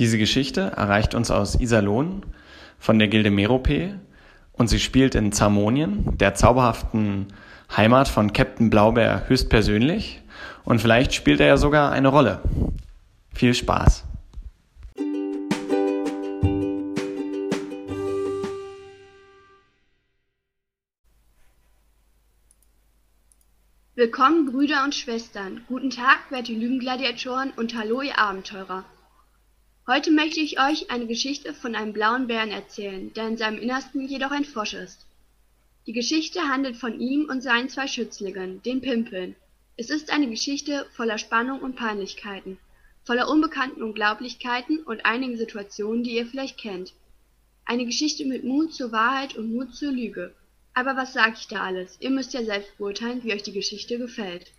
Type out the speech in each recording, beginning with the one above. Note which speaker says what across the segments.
Speaker 1: Diese Geschichte erreicht uns aus Iserlohn von der Gilde Merope und sie spielt in Zamonien, der zauberhaften Heimat von Captain Blaubeer höchstpersönlich und vielleicht spielt er ja sogar eine Rolle. Viel Spaß!
Speaker 2: Willkommen, Brüder und Schwestern. Guten Tag, werte Lügengladiatoren und hallo, ihr Abenteurer. Heute möchte ich euch eine Geschichte von einem blauen Bären erzählen, der in seinem Innersten jedoch ein Frosch ist. Die Geschichte handelt von ihm und seinen zwei Schützlingen, den Pimpeln. Es ist eine Geschichte voller Spannung und Peinlichkeiten, voller unbekannten Unglaublichkeiten und einigen Situationen, die ihr vielleicht kennt. Eine Geschichte mit Mut zur Wahrheit und Mut zur Lüge. Aber was sag ich da alles? Ihr müsst ja selbst beurteilen, wie euch die Geschichte gefällt.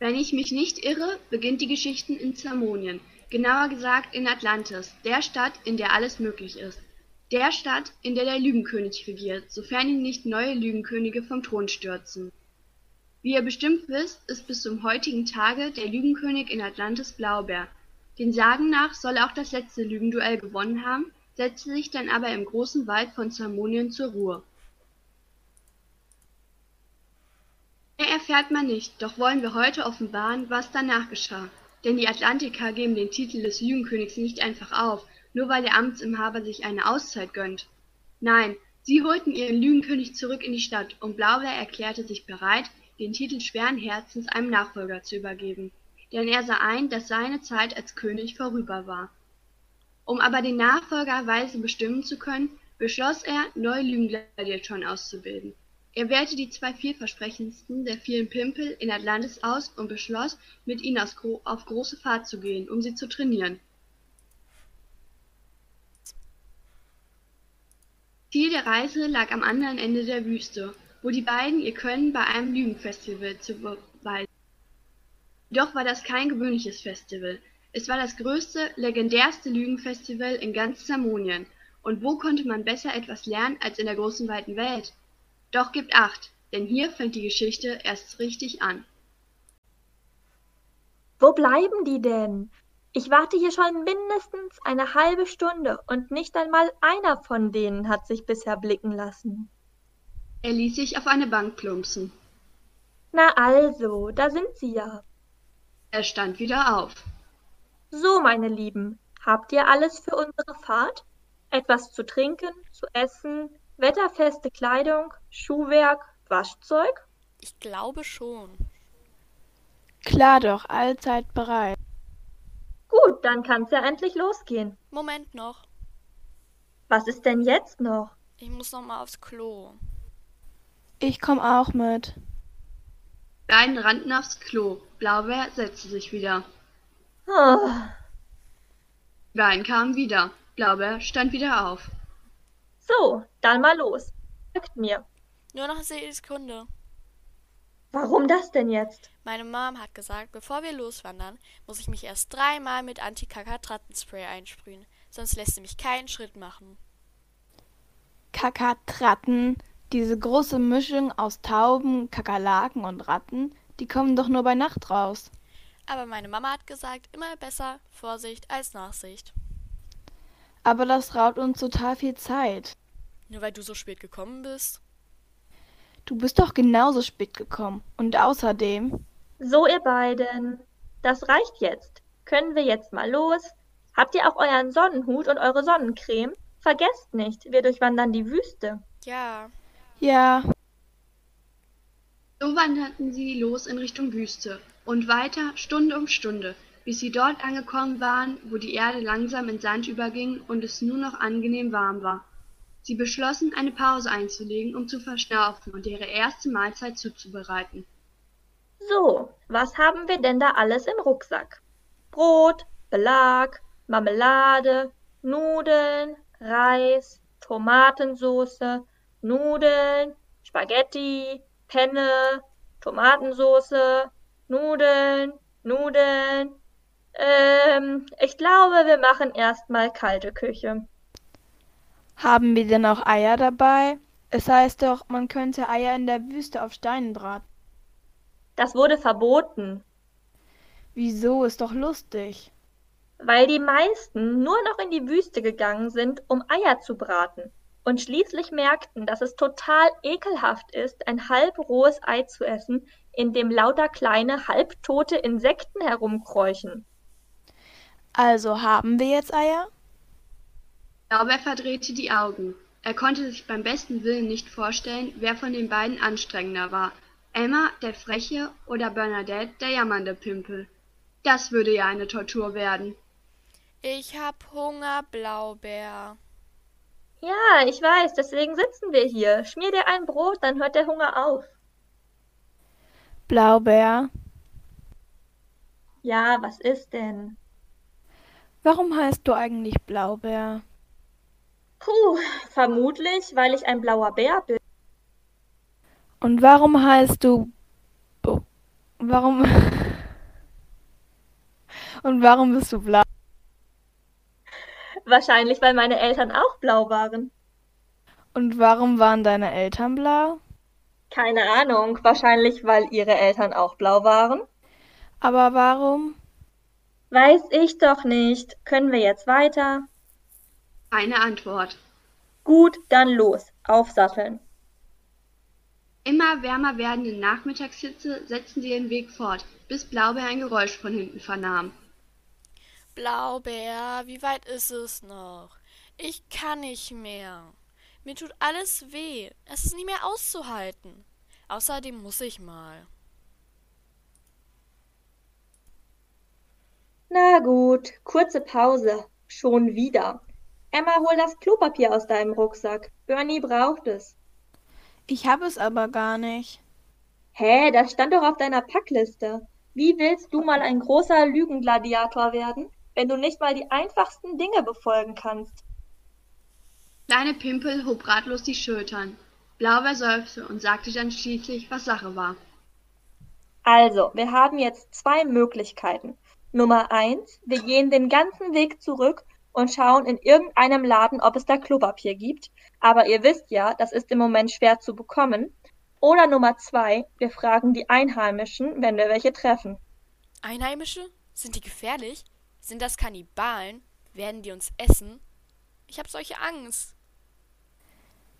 Speaker 2: Wenn ich mich nicht irre, beginnt die Geschichte in Zamonien, genauer gesagt in Atlantis, der Stadt, in der alles möglich ist. Der Stadt, in der der Lügenkönig regiert, sofern ihn nicht neue Lügenkönige vom Thron stürzen. Wie ihr bestimmt wisst, ist bis zum heutigen Tage der Lügenkönig in Atlantis Blaubeer. Den Sagen nach soll er auch das letzte Lügenduell gewonnen haben, setzte sich dann aber im großen Wald von Zamonien zur Ruhe. Mehr erfährt man nicht, doch wollen wir heute offenbaren, was danach geschah. Denn die Atlantiker geben den Titel des Lügenkönigs nicht einfach auf, nur weil der Amtsinhaber sich eine Auszeit gönnt. Nein, sie holten ihren Lügenkönig zurück in die Stadt, und Blaubeer erklärte sich bereit, den Titel schweren Herzens einem Nachfolger zu übergeben. Denn er sah ein, dass seine Zeit als König vorüber war. Um aber den Nachfolger weise bestimmen zu können, beschloss er, neue Lügengladiatoren auszubilden. Er wählte die zwei vielversprechendsten der vielen Pimpel in Atlantis aus und beschloss, mit ihnen auf große Fahrt zu gehen, um sie zu trainieren. Ziel der Reise lag am anderen Ende der Wüste, wo die beiden ihr Können bei einem Lügenfestival zu beweisen. Jedoch war das kein gewöhnliches Festival, es war das größte, legendärste Lügenfestival in ganz Zamonien, und wo konnte man besser etwas lernen als in der großen weiten Welt? Doch gebt acht, denn hier fängt die Geschichte erst richtig an.
Speaker 3: Wo bleiben die denn? Ich warte hier schon mindestens eine halbe Stunde und nicht einmal einer von denen hat sich bisher blicken lassen.
Speaker 2: Er ließ sich auf eine Bank plumpsen.
Speaker 3: Na also, da sind sie ja.
Speaker 2: Er stand wieder auf.
Speaker 3: So, meine Lieben, habt ihr alles für unsere Fahrt? Etwas zu trinken, zu essen, wetterfeste Kleidung, Schuhwerk, Waschzeug?
Speaker 4: Ich glaube schon.
Speaker 5: Klar doch, allzeit bereit.
Speaker 3: Gut, dann kann's ja endlich losgehen.
Speaker 4: Moment noch.
Speaker 3: Was ist denn jetzt noch?
Speaker 4: Ich muss noch mal aufs Klo.
Speaker 5: Ich komm auch mit.
Speaker 2: Beiden rannten aufs Klo. Blaubeer setzte sich wieder.
Speaker 3: Oh.
Speaker 2: Wein kam wieder. Blaubeer stand wieder auf.
Speaker 3: So, dann mal los. Folgt mir.
Speaker 4: Nur noch eine Sekunde.
Speaker 3: Warum das denn jetzt?
Speaker 4: Meine Mom hat gesagt, bevor wir loswandern, muss ich mich erst dreimal mit Anti-Kakatratten-Spray einsprühen, sonst lässt sie mich keinen Schritt machen.
Speaker 5: Kakatratten, diese große Mischung aus Tauben, Kakerlaken und Ratten, die kommen doch nur bei Nacht raus.
Speaker 4: Aber meine Mama hat gesagt, immer besser Vorsicht als Nachsicht.
Speaker 5: Aber das raubt uns total viel Zeit.
Speaker 4: Nur weil du so spät gekommen bist?
Speaker 5: Du bist doch genauso spät gekommen. Und außerdem.
Speaker 3: So, ihr beiden. Das reicht jetzt. Können wir jetzt mal los? Habt ihr auch euren Sonnenhut und eure Sonnencreme? Vergesst nicht, wir durchwandern die Wüste.
Speaker 4: Ja.
Speaker 5: Ja.
Speaker 2: So wanderten sie los in Richtung Wüste und weiter Stunde um Stunde, bis sie dort angekommen waren, wo die Erde langsam in Sand überging und es nur noch angenehm warm war. Sie beschlossen, eine Pause einzulegen, um zu verschnaufen und ihre erste Mahlzeit zuzubereiten.
Speaker 3: So, was haben wir denn da alles im Rucksack? Brot, Belag, Marmelade, Nudeln, Reis, Tomatensoße, Nudeln, Spaghetti, Penne, Tomatensoße, Nudeln, Nudeln. Ähm, ich glaube, wir machen erstmal kalte Küche.
Speaker 5: Haben wir denn auch Eier dabei? Es heißt doch, man könnte Eier in der Wüste auf Steinen braten.
Speaker 3: Das wurde verboten.
Speaker 5: Wieso? Ist doch lustig.
Speaker 3: weil die meisten nur noch in die Wüste gegangen sind, um Eier zu braten und schließlich merkten, dass es total ekelhaft ist, ein halb rohes Ei zu essen, in dem lauter kleine, halbtote Insekten herumkräuchen.
Speaker 5: Also haben wir jetzt Eier?
Speaker 2: Blaubeer verdrehte die Augen. Er konnte sich beim besten Willen nicht vorstellen, wer von den beiden anstrengender war. Emma, der freche, oder Bernadette, der jammernde Pimpel. Das würde ja eine Tortur werden.
Speaker 4: Ich hab Hunger, Blaubeer.
Speaker 3: Ja, ich weiß, deswegen sitzen wir hier. Schmier dir ein Brot, dann hört der Hunger auf.
Speaker 5: Blaubeer.
Speaker 3: Ja, was ist denn?
Speaker 5: Warum heißt du eigentlich Blaubeer?
Speaker 3: Puh, vermutlich, weil ich ein blauer Bär bin.
Speaker 5: Und warum heißt du... Warum... Und warum bist du blau?
Speaker 3: Wahrscheinlich, weil meine Eltern auch blau waren.
Speaker 5: Und warum waren deine Eltern blau?
Speaker 3: Keine Ahnung, wahrscheinlich, weil ihre Eltern auch blau waren.
Speaker 5: Aber warum?
Speaker 3: Weiß ich doch nicht. Können wir jetzt weiter?
Speaker 2: Keine Antwort.
Speaker 3: Gut, dann los. Aufsatteln.
Speaker 2: Immer wärmer werdende Nachmittagshitze setzten sie ihren Weg fort, bis Blaubeer ein Geräusch von hinten vernahm.
Speaker 4: Blaubeer, wie weit ist es noch? Ich kann nicht mehr. Mir tut alles weh. Es ist nicht mehr auszuhalten. Außerdem muss ich mal.
Speaker 3: Na gut, kurze Pause. Schon wieder. Emma, hol das Klopapier aus deinem Rucksack. Bernie braucht es.
Speaker 5: Ich habe es aber gar nicht.
Speaker 3: Hä, das stand doch auf deiner Packliste. Wie willst du mal ein großer Lügengladiator werden, wenn du nicht mal die einfachsten Dinge befolgen kannst?
Speaker 2: Kleine Pimpel hob ratlos die Schultern. Blaubeer seufzte und sagte dann schließlich, was Sache war.
Speaker 3: Also, wir haben jetzt zwei Möglichkeiten. Nummer eins, wir gehen den ganzen Weg zurück und schauen in irgendeinem Laden, ob es da Klopapier gibt. Aber ihr wisst ja, das ist im Moment schwer zu bekommen. Oder Nummer zwei, wir fragen die Einheimischen, wenn wir welche treffen.
Speaker 4: Einheimische? Sind die gefährlich? Sind das Kannibalen? Werden die uns essen? Ich hab solche Angst.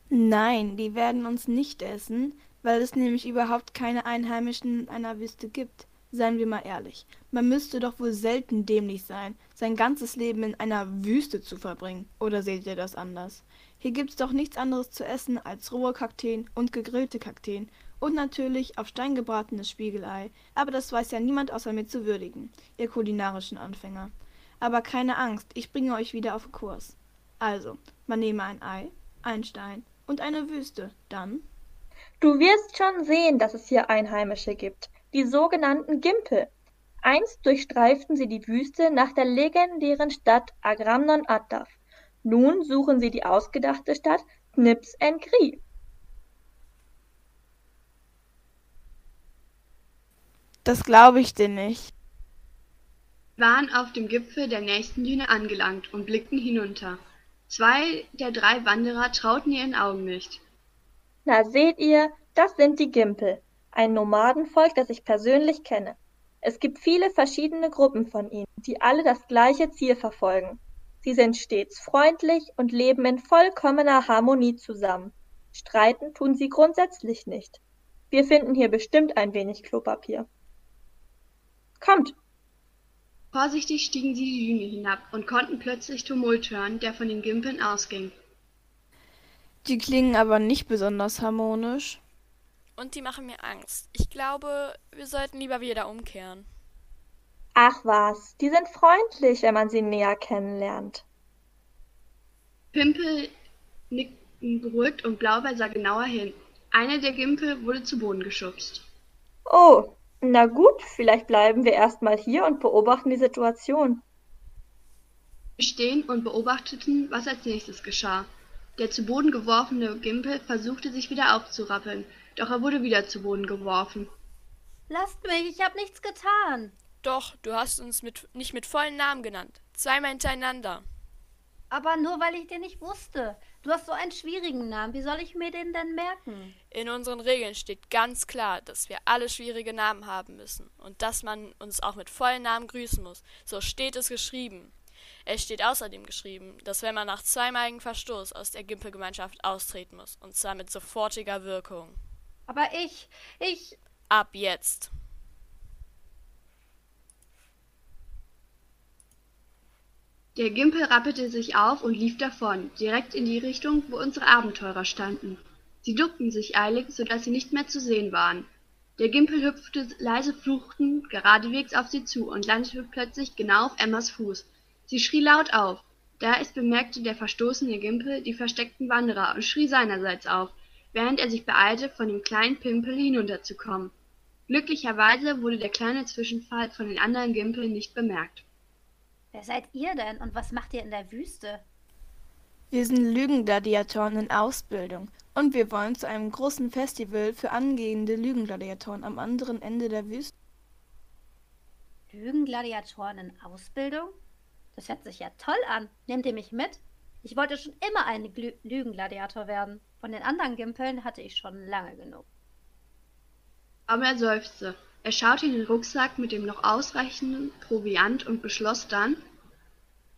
Speaker 5: Nein, die werden uns nicht essen, weil es nämlich überhaupt keine Einheimischen in einer Wüste gibt. Seien wir mal ehrlich, man müsste doch wohl selten dämlich sein, sein ganzes Leben in einer Wüste zu verbringen. Oder seht ihr das anders? Hier gibt's doch nichts anderes zu essen als rohe Kakteen und gegrillte Kakteen und natürlich auf Stein gebratenes Spiegelei, aber das weiß ja niemand außer mir zu würdigen, ihr kulinarischen Anfänger. Aber keine Angst, ich bringe euch wieder auf Kurs. Also, man nehme ein Ei, ein Stein und eine Wüste, dann
Speaker 3: Du wirst schon sehen, dass es hier Einheimische gibt, die sogenannten Gimpel. Einst durchstreiften sie die Wüste nach der legendären Stadt Agramnon Attaf. Nun suchen sie die ausgedachte Stadt Knips en Kri.
Speaker 5: Das glaube ich dir nicht.
Speaker 2: Wir waren auf dem Gipfel der nächsten Düne angelangt und blickten hinunter. Zwei der drei Wanderer trauten ihren Augen nicht.
Speaker 3: Na seht ihr, das sind die Gimpel, ein Nomadenvolk, das ich persönlich kenne. Es gibt viele verschiedene Gruppen von ihnen, die alle das gleiche Ziel verfolgen. Sie sind stets freundlich und leben in vollkommener Harmonie zusammen. Streiten tun sie grundsätzlich nicht. Wir finden hier bestimmt ein wenig Klopapier. Kommt,
Speaker 2: Vorsichtig stiegen sie die Düne hinab und konnten plötzlich Tumult hören, der von den Gimpeln ausging.
Speaker 5: Die klingen aber nicht besonders harmonisch.
Speaker 4: Und die machen mir Angst. Ich glaube, wir sollten lieber wieder umkehren.
Speaker 3: ach was, die sind freundlich, wenn man sie näher kennenlernt.
Speaker 2: Pimpel nickten beruhigt und Blaubeer sah genauer hin. Einer der Gimpel wurde zu Boden geschubst.
Speaker 3: Oh, na gut, vielleicht bleiben wir erstmal hier und beobachten die Situation.
Speaker 2: Wir stehen und beobachteten, was als nächstes geschah. Der zu Boden geworfene Gimpel versuchte sich wieder aufzurappeln, doch er wurde wieder zu Boden geworfen.
Speaker 6: Lasst mich, ich hab nichts getan.
Speaker 4: Doch, du hast uns mit, nicht mit vollen Namen genannt. Zweimal hintereinander.
Speaker 6: Aber nur weil ich den nicht wusste. Du hast so einen schwierigen Namen. Wie soll ich mir den denn merken?
Speaker 4: In unseren Regeln steht ganz klar, dass wir alle schwierige Namen haben müssen und dass man uns auch mit vollen Namen grüßen muss. So steht es geschrieben. Es steht außerdem geschrieben, dass wenn man nach zweimaligem Verstoß aus der Gimpelgemeinschaft austreten muss, und zwar mit sofortiger Wirkung.
Speaker 6: Aber ich, ich.
Speaker 4: Ab jetzt.
Speaker 2: Der Gimpel rappelte sich auf und lief davon, direkt in die Richtung, wo unsere Abenteurer standen. Sie duckten sich eilig, so dass sie nicht mehr zu sehen waren. Der Gimpel hüpfte leise fluchend geradewegs auf sie zu und landete plötzlich genau auf Emmas Fuß. Sie schrie laut auf. Da es bemerkte der verstoßene Gimpel die versteckten Wanderer und schrie seinerseits auf, während er sich beeilte, von dem kleinen Pimpel hinunterzukommen. Glücklicherweise wurde der kleine Zwischenfall von den anderen Gimpeln nicht bemerkt.
Speaker 6: Wer seid ihr denn und was macht ihr in der Wüste?
Speaker 5: Wir sind Lügengladiatoren in Ausbildung und wir wollen zu einem großen Festival für angehende Lügengladiatoren am anderen Ende der Wüste.
Speaker 6: Lügengladiatoren in Ausbildung? Das hört sich ja toll an. Nehmt ihr mich mit? Ich wollte schon immer ein Lügengladiator werden. Von den anderen Gimpeln hatte ich schon lange genug.
Speaker 2: Aber er seufzte. Er schaute in den Rucksack mit dem noch ausreichenden Proviant und beschloss dann,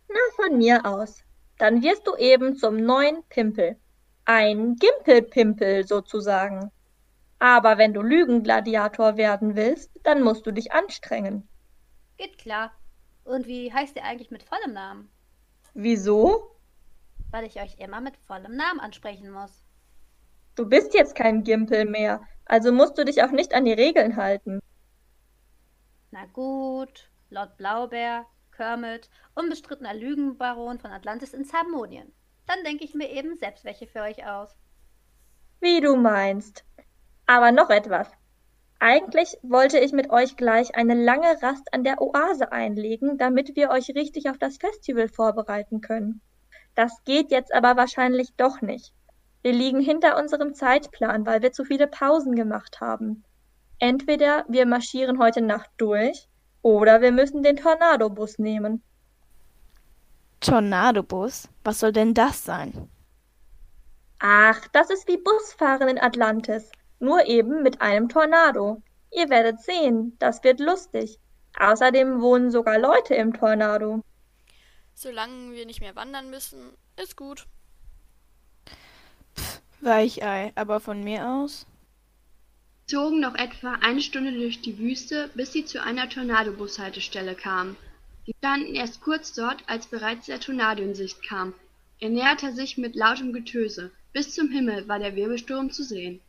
Speaker 3: Na, von mir aus. Dann wirst du eben zum neuen Pimpel. Ein Gimpelpimpel sozusagen. Aber wenn du Lügengladiator werden willst, dann musst du dich anstrengen.
Speaker 6: Geht klar. Und wie heißt ihr eigentlich mit vollem Namen?
Speaker 3: Wieso?
Speaker 6: Weil ich euch immer mit vollem Namen ansprechen muss.
Speaker 3: Du bist jetzt kein Gimpel mehr, also musst du dich auch nicht an die Regeln halten.
Speaker 6: Na gut, Lord Blaubeer, Kermit, unbestrittener Lügenbaron von Atlantis in Zamonien. Dann denke ich mir eben selbst welche für euch aus.
Speaker 3: Wie du meinst. Aber noch etwas. Eigentlich wollte ich mit euch gleich eine lange Rast an der Oase einlegen, damit wir euch richtig auf das Festival vorbereiten können. Das geht jetzt aber wahrscheinlich doch nicht. Wir liegen hinter unserem Zeitplan, weil wir zu viele Pausen gemacht haben. Entweder wir marschieren heute Nacht durch oder wir müssen den Tornadobus nehmen.
Speaker 5: Tornadobus? Was soll denn das sein?
Speaker 3: Ach, das ist wie Busfahren in Atlantis, nur eben mit einem Tornado. Ihr werdet sehen, das wird lustig. Außerdem wohnen sogar Leute im Tornado.
Speaker 4: Solange wir nicht mehr wandern müssen, ist gut.
Speaker 5: Weichei, aber von mir aus?
Speaker 2: zogen noch etwa eine Stunde durch die Wüste, bis sie zu einer Tornadobushaltestelle kamen. Sie standen erst kurz dort, als bereits der Tornado in Sicht kam. Er näherte sich mit lautem Getöse. Bis zum Himmel war der Wirbelsturm zu sehen.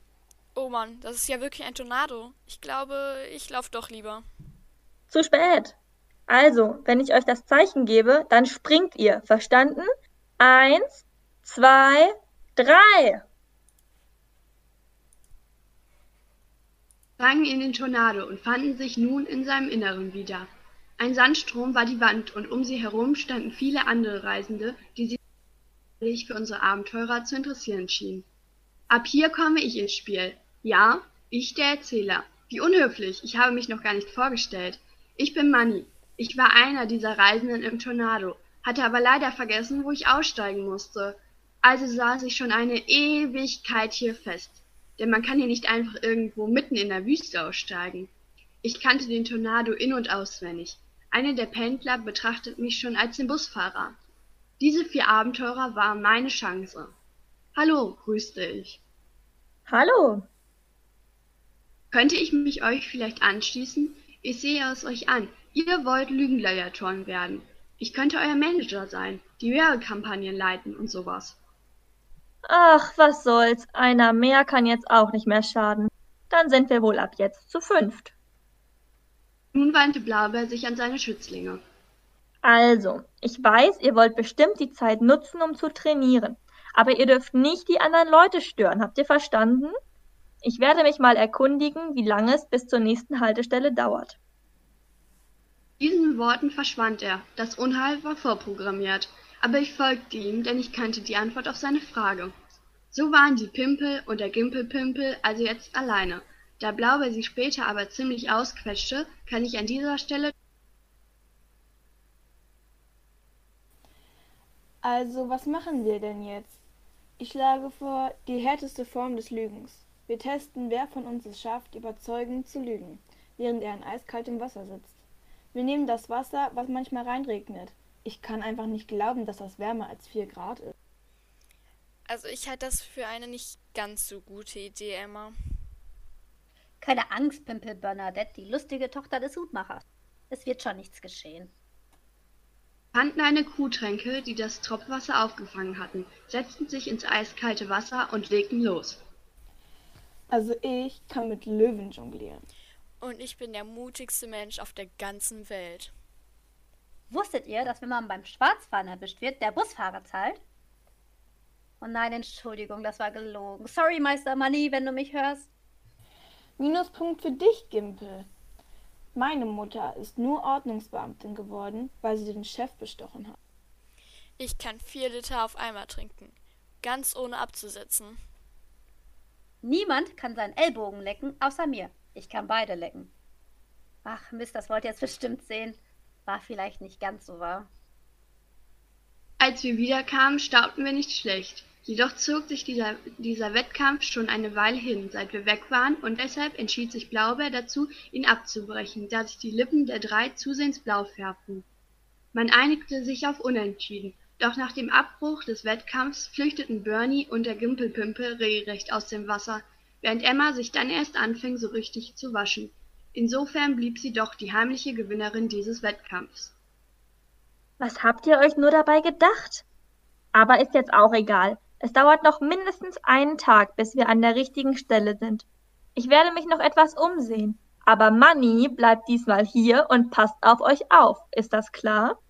Speaker 4: Oh Mann, das ist ja wirklich ein Tornado. Ich glaube, ich lauf doch lieber.
Speaker 3: Zu spät. Also, wenn ich euch das Zeichen gebe, dann springt ihr. Verstanden? Eins, zwei, drei.
Speaker 2: Drangen in den Tornado und fanden sich nun in seinem Inneren wieder. Ein Sandstrom war die Wand, und um sie herum standen viele andere Reisende, die sich für unsere Abenteurer zu interessieren schienen. Ab hier komme ich ins Spiel. Ja, ich der Erzähler. Wie unhöflich, ich habe mich noch gar nicht vorgestellt. Ich bin Manny. Ich war einer dieser Reisenden im Tornado, hatte aber leider vergessen, wo ich aussteigen musste. Also saß ich schon eine Ewigkeit hier fest denn man kann hier nicht einfach irgendwo mitten in der Wüste aussteigen. Ich kannte den Tornado in und auswendig. Einer der Pendler betrachtet mich schon als den Busfahrer. Diese vier Abenteurer waren meine Chance. Hallo, grüßte ich.
Speaker 3: Hallo.
Speaker 2: Könnte ich mich euch vielleicht anschließen? Ich sehe es euch an. Ihr wollt Lügengladiatoren werden. Ich könnte euer Manager sein, die Werbekampagnen leiten und sowas.
Speaker 3: Ach, was soll's, einer mehr kann jetzt auch nicht mehr schaden. Dann sind wir wohl ab jetzt zu fünft.
Speaker 2: Nun wandte Blaubeer sich an seine Schützlinge.
Speaker 3: Also, ich weiß, ihr wollt bestimmt die Zeit nutzen, um zu trainieren. Aber ihr dürft nicht die anderen Leute stören. Habt ihr verstanden? Ich werde mich mal erkundigen, wie lange es bis zur nächsten Haltestelle dauert.
Speaker 2: Diesen Worten verschwand er. Das Unheil war vorprogrammiert aber ich folgte ihm, denn ich kannte die Antwort auf seine Frage. So waren die Pimpel und der Gimpelpimpel also jetzt alleine. Da Blaubeer sie später aber ziemlich ausquetschte, kann ich an dieser Stelle
Speaker 5: Also, was machen wir denn jetzt? Ich schlage vor, die härteste Form des Lügens. Wir testen, wer von uns es schafft, überzeugend zu lügen, während er in eiskaltem Wasser sitzt. Wir nehmen das Wasser, was manchmal reinregnet. Ich kann einfach nicht glauben, dass das wärmer als vier Grad ist.
Speaker 4: Also ich halte das für eine nicht ganz so gute Idee, Emma.
Speaker 6: Keine Angst, Pimpel Bernadette, die lustige Tochter des Hutmachers. Es wird schon nichts geschehen.
Speaker 2: fanden eine Kuhtränke, die das Tropfwasser aufgefangen hatten, setzten sich ins eiskalte Wasser und legten los.
Speaker 5: Also ich kann mit Löwen jonglieren.
Speaker 4: Und ich bin der mutigste Mensch auf der ganzen Welt.
Speaker 6: Wusstet ihr, dass wenn man beim Schwarzfahren erwischt wird, der Busfahrer zahlt? Oh nein, Entschuldigung, das war gelogen. Sorry, Meister Money, wenn du mich hörst.
Speaker 5: Minuspunkt für dich, Gimpel. Meine Mutter ist nur Ordnungsbeamtin geworden, weil sie den Chef bestochen hat.
Speaker 4: Ich kann vier Liter auf einmal trinken, ganz ohne abzusetzen.
Speaker 6: Niemand kann seinen Ellbogen lecken, außer mir. Ich kann beide lecken. Ach Mist, das wollt ihr jetzt bestimmt sehen. War vielleicht nicht ganz so wahr.
Speaker 2: Als wir wiederkamen, staunten wir nicht schlecht. Jedoch zog sich dieser, dieser Wettkampf schon eine Weile hin, seit wir weg waren, und deshalb entschied sich Blaubeer dazu, ihn abzubrechen, da sich die Lippen der drei zusehends blau färbten. Man einigte sich auf Unentschieden, doch nach dem Abbruch des Wettkampfs flüchteten Bernie und der Gimpelpimpel regelrecht aus dem Wasser, während Emma sich dann erst anfing, so richtig zu waschen. Insofern blieb sie doch die heimliche Gewinnerin dieses Wettkampfs.
Speaker 3: Was habt ihr euch nur dabei gedacht? Aber ist jetzt auch egal. Es dauert noch mindestens einen Tag, bis wir an der richtigen Stelle sind. Ich werde mich noch etwas umsehen. Aber Manny bleibt diesmal hier und passt auf euch auf. Ist das klar?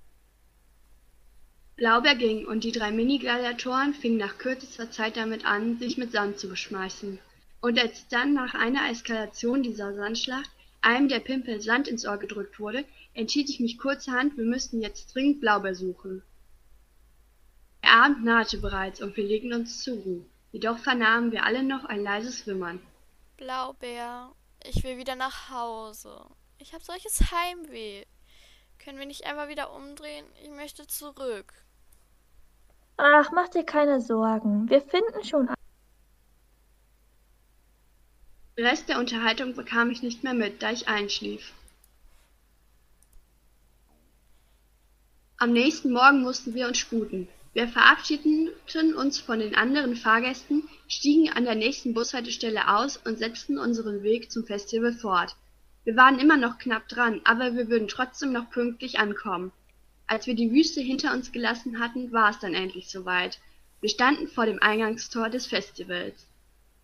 Speaker 2: Blaubeer ging, und die drei Mini-Gladiatoren fingen nach kürzester Zeit damit an, sich mit Sand zu beschmeißen. Und als dann nach einer Eskalation dieser Sandschlacht einem der Pimpel Sand ins Ohr gedrückt wurde, entschied ich mich kurzerhand, wir müssten jetzt dringend Blaubeer suchen. Der Abend nahte bereits, und wir legten uns zur Ruhe. Jedoch vernahmen wir alle noch ein leises Wimmern.
Speaker 4: Blaubeer, ich will wieder nach Hause. Ich habe solches Heimweh. Können wir nicht einmal wieder umdrehen? Ich möchte zurück.
Speaker 3: Ach, mach dir keine Sorgen. Wir finden schon.
Speaker 2: Den Rest der Unterhaltung bekam ich nicht mehr mit, da ich einschlief. Am nächsten Morgen mussten wir uns sputen. Wir verabschiedeten uns von den anderen Fahrgästen, stiegen an der nächsten Bushaltestelle aus und setzten unseren Weg zum Festival fort. Wir waren immer noch knapp dran, aber wir würden trotzdem noch pünktlich ankommen. Als wir die Wüste hinter uns gelassen hatten, war es dann endlich soweit. Wir standen vor dem Eingangstor des Festivals.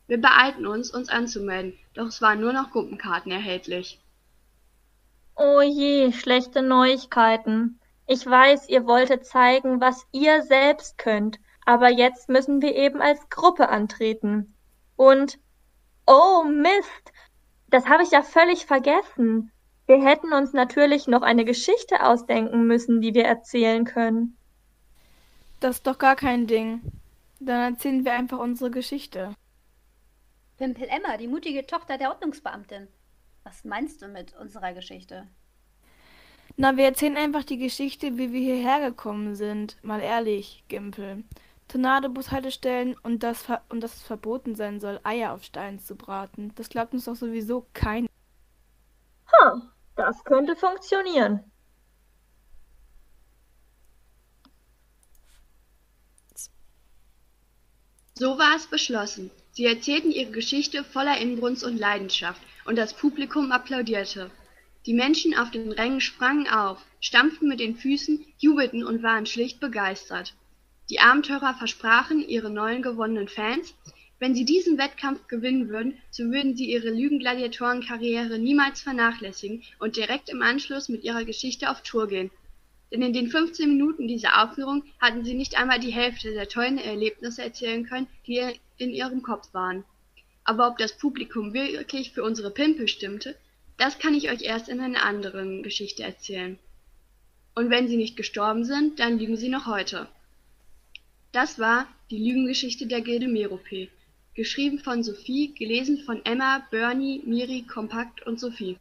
Speaker 2: Wir beeilten uns, uns anzumelden, doch es waren nur noch Gruppenkarten erhältlich.
Speaker 3: Oh je, schlechte Neuigkeiten. Ich weiß, ihr wolltet zeigen, was ihr selbst könnt, aber jetzt müssen wir eben als Gruppe antreten. Und oh Mist, das habe ich ja völlig vergessen. Wir hätten uns natürlich noch eine Geschichte ausdenken müssen, die wir erzählen können.
Speaker 5: Das ist doch gar kein Ding. Dann erzählen wir einfach unsere Geschichte.
Speaker 6: Pimpel Emma, die mutige Tochter der Ordnungsbeamtin. Was meinst du mit unserer Geschichte?
Speaker 5: Na, wir erzählen einfach die Geschichte, wie wir hierher gekommen sind. Mal ehrlich, Gimpel. Tornadobushaltestellen und das und dass es verboten sein soll, Eier auf Steinen zu braten. Das glaubt uns doch sowieso keiner.
Speaker 3: Ha, das könnte funktionieren.
Speaker 2: So war es beschlossen. Sie erzählten ihre Geschichte voller Inbrunst und Leidenschaft, und das Publikum applaudierte. Die Menschen auf den Rängen sprangen auf, stampften mit den Füßen, jubelten und waren schlicht begeistert. Die Abenteurer versprachen ihren neuen gewonnenen Fans, wenn sie diesen Wettkampf gewinnen würden, so würden sie ihre Lügengladiatorenkarriere niemals vernachlässigen und direkt im Anschluss mit ihrer Geschichte auf Tour gehen. Denn in den 15 Minuten dieser Aufführung hatten sie nicht einmal die Hälfte der tollen Erlebnisse erzählen können, die in ihrem Kopf waren. Aber ob das Publikum wirklich für unsere Pimpel stimmte, das kann ich euch erst in einer anderen Geschichte erzählen. Und wenn sie nicht gestorben sind, dann lügen sie noch heute. Das war die Lügengeschichte der Gilde Merope, geschrieben von Sophie, gelesen von Emma, Bernie, Miri, Kompakt und Sophie.